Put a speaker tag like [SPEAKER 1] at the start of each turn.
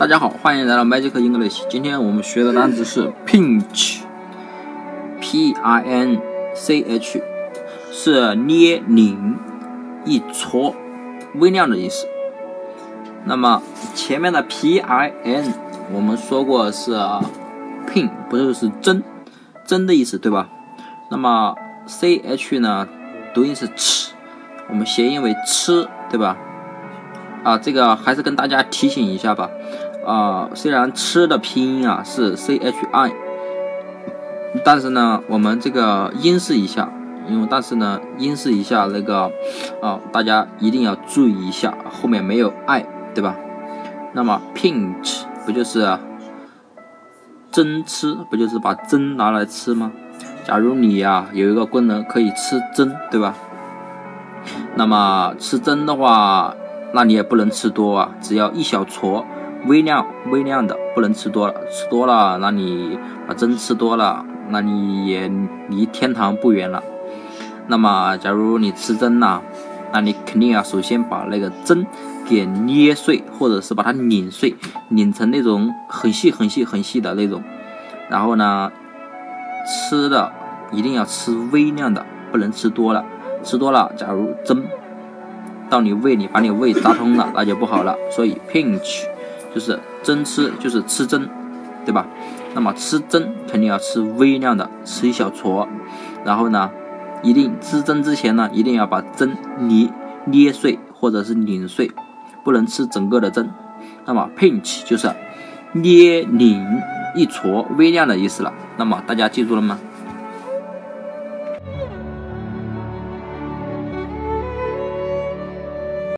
[SPEAKER 1] 大家好，欢迎来到 Magic English。今天我们学的单词是 pinch，p i n c h，是捏、拧、一搓、微量的意思。那么前面的 p i n 我们说过是 pin，不就是针，针的意思，对吧？那么 c h 呢，读音是吃，我们谐音为吃，对吧？啊，这个还是跟大家提醒一下吧。啊，虽然吃的拼音啊是 c h i，但是呢，我们这个音试一下，因为但是呢，音试一下那个啊，大家一定要注意一下，后面没有 i，对吧？那么 pinch 不就是针吃，不就是把针拿来吃吗？假如你呀有一个功能可以吃针，对吧？那么吃针的话。那你也不能吃多啊，只要一小撮，微量微量的，不能吃多了，吃多了，那你把针吃多了，那你也离天堂不远了。那么，假如你吃针呐，那你肯定要首先把那个针给捏碎，或者是把它拧碎，拧成那种很细很细很细的那种。然后呢，吃的一定要吃微量的，不能吃多了，吃多了，假如针。到你胃里把你胃扎通了，那就不好了。所以 pinch 就是针吃，就是吃针，对吧？那么吃针肯定要吃微量的，吃一小撮。然后呢，一定吃针之前呢，一定要把针捏捏碎或者是拧碎，不能吃整个的针。那么 pinch 就是捏拧一撮微量的意思了。那么大家记住了吗？